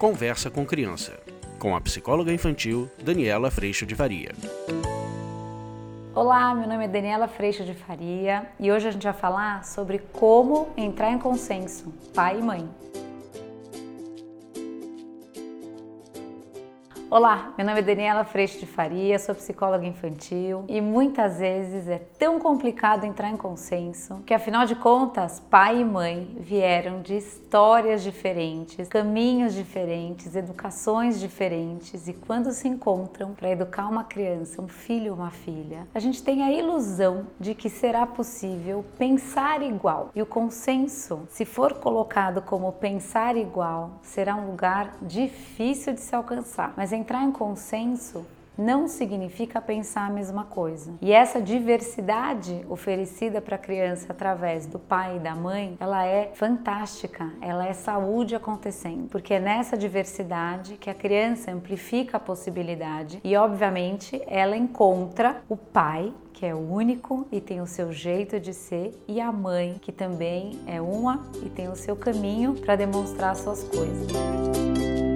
Conversa com Criança, com a psicóloga infantil Daniela Freixo de Faria. Olá, meu nome é Daniela Freixo de Faria e hoje a gente vai falar sobre como entrar em consenso, pai e mãe. Olá, meu nome é Daniela Freixo de Faria, sou psicóloga infantil e muitas vezes é tão complicado entrar em consenso que, afinal de contas, pai e mãe vieram de histórias diferentes, caminhos diferentes, educações diferentes e quando se encontram para educar uma criança, um filho ou uma filha, a gente tem a ilusão de que será possível pensar igual. E o consenso, se for colocado como pensar igual, será um lugar difícil de se alcançar, mas entrar em consenso não significa pensar a mesma coisa. E essa diversidade oferecida para a criança através do pai e da mãe, ela é fantástica, ela é saúde acontecendo, porque é nessa diversidade que a criança amplifica a possibilidade e, obviamente, ela encontra o pai que é único e tem o seu jeito de ser, e a mãe, que também é uma e tem o seu caminho para demonstrar suas coisas.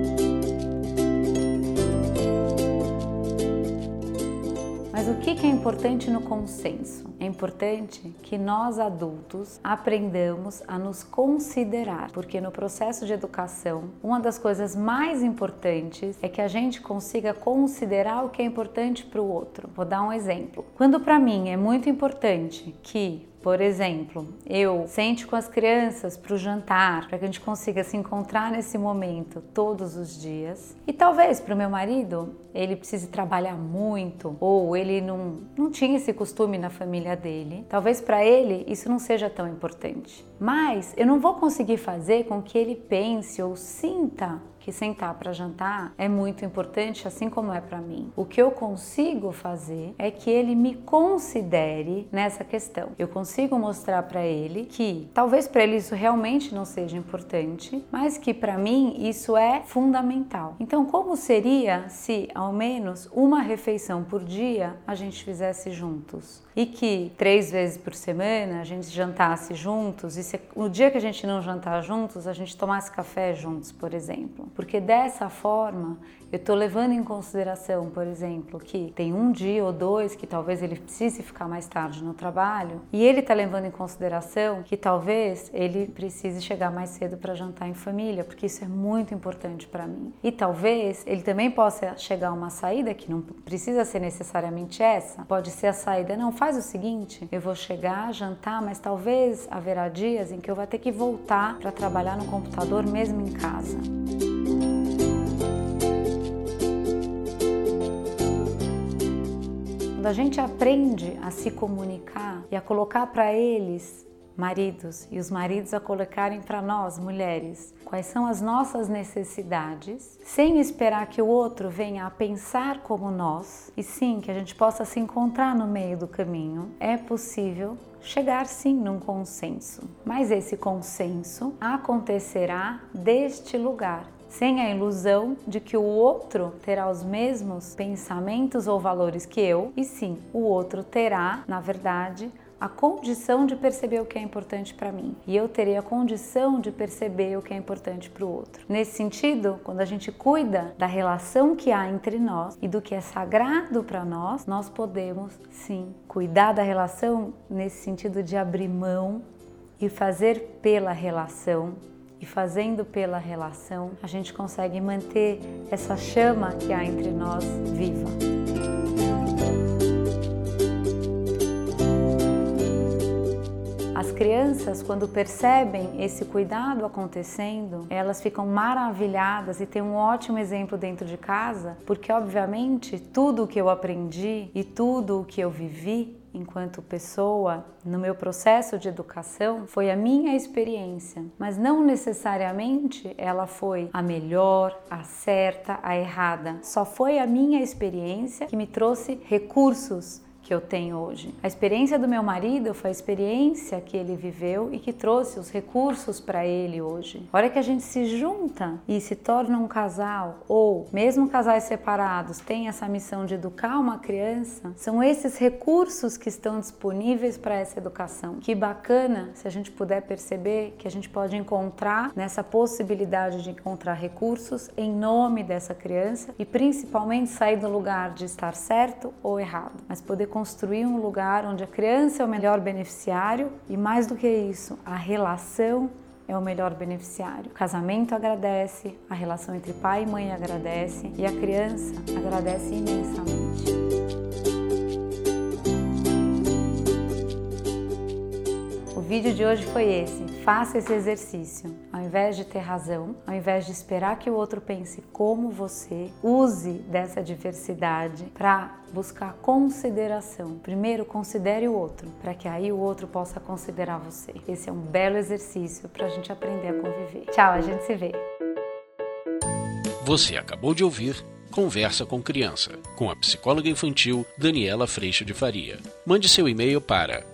O que é importante no consenso? É importante que nós adultos aprendamos a nos considerar, porque no processo de educação, uma das coisas mais importantes é que a gente consiga considerar o que é importante para o outro. Vou dar um exemplo. Quando para mim é muito importante que por exemplo, eu sente com as crianças para o jantar, para que a gente consiga se encontrar nesse momento todos os dias. E talvez para o meu marido ele precise trabalhar muito ou ele não, não tinha esse costume na família dele. Talvez para ele isso não seja tão importante. Mas eu não vou conseguir fazer com que ele pense ou sinta que sentar para jantar é muito importante, assim como é para mim. O que eu consigo fazer é que ele me considere nessa questão. Eu consigo mostrar para ele que talvez para ele isso realmente não seja importante, mas que para mim isso é fundamental. Então, como seria se ao menos uma refeição por dia a gente fizesse juntos? E que três vezes por semana a gente jantasse juntos e se, no dia que a gente não jantar juntos, a gente tomasse café juntos, por exemplo porque dessa forma eu estou levando em consideração, por exemplo, que tem um dia ou dois que talvez ele precise ficar mais tarde no trabalho, e ele está levando em consideração que talvez ele precise chegar mais cedo para jantar em família, porque isso é muito importante para mim. E talvez ele também possa chegar a uma saída que não precisa ser necessariamente essa, pode ser a saída, não, faz o seguinte, eu vou chegar, jantar, mas talvez haverá dias em que eu vou ter que voltar para trabalhar no computador mesmo em casa. Quando a gente aprende a se comunicar e a colocar para eles, maridos, e os maridos a colocarem para nós, mulheres, quais são as nossas necessidades, sem esperar que o outro venha a pensar como nós, e sim que a gente possa se encontrar no meio do caminho, é possível chegar sim num consenso. Mas esse consenso acontecerá deste lugar sem a ilusão de que o outro terá os mesmos pensamentos ou valores que eu, e sim, o outro terá, na verdade, a condição de perceber o que é importante para mim e eu terei a condição de perceber o que é importante para o outro. Nesse sentido, quando a gente cuida da relação que há entre nós e do que é sagrado para nós, nós podemos sim cuidar da relação nesse sentido de abrir mão e fazer pela relação e fazendo pela relação, a gente consegue manter essa chama que há entre nós viva. As crianças, quando percebem esse cuidado acontecendo, elas ficam maravilhadas e têm um ótimo exemplo dentro de casa, porque obviamente tudo o que eu aprendi e tudo o que eu vivi enquanto pessoa no meu processo de educação foi a minha experiência, mas não necessariamente ela foi a melhor, a certa, a errada. Só foi a minha experiência que me trouxe recursos que eu tenho hoje. A experiência do meu marido foi a experiência que ele viveu e que trouxe os recursos para ele hoje. A hora que a gente se junta e se torna um casal, ou mesmo casais separados têm essa missão de educar uma criança, são esses recursos que estão disponíveis para essa educação. Que bacana se a gente puder perceber que a gente pode encontrar nessa possibilidade de encontrar recursos em nome dessa criança e principalmente sair do lugar de estar certo ou errado, mas poder construir um lugar onde a criança é o melhor beneficiário e mais do que isso, a relação é o melhor beneficiário. O casamento agradece, a relação entre pai e mãe agradece e a criança agradece imensamente. Vídeo de hoje foi esse. Faça esse exercício. Ao invés de ter razão, ao invés de esperar que o outro pense como você, use dessa diversidade para buscar consideração. Primeiro, considere o outro, para que aí o outro possa considerar você. Esse é um belo exercício para a gente aprender a conviver. Tchau, a gente se vê. Você acabou de ouvir Conversa com Criança, com a psicóloga infantil Daniela Freixo de Faria. Mande seu e-mail para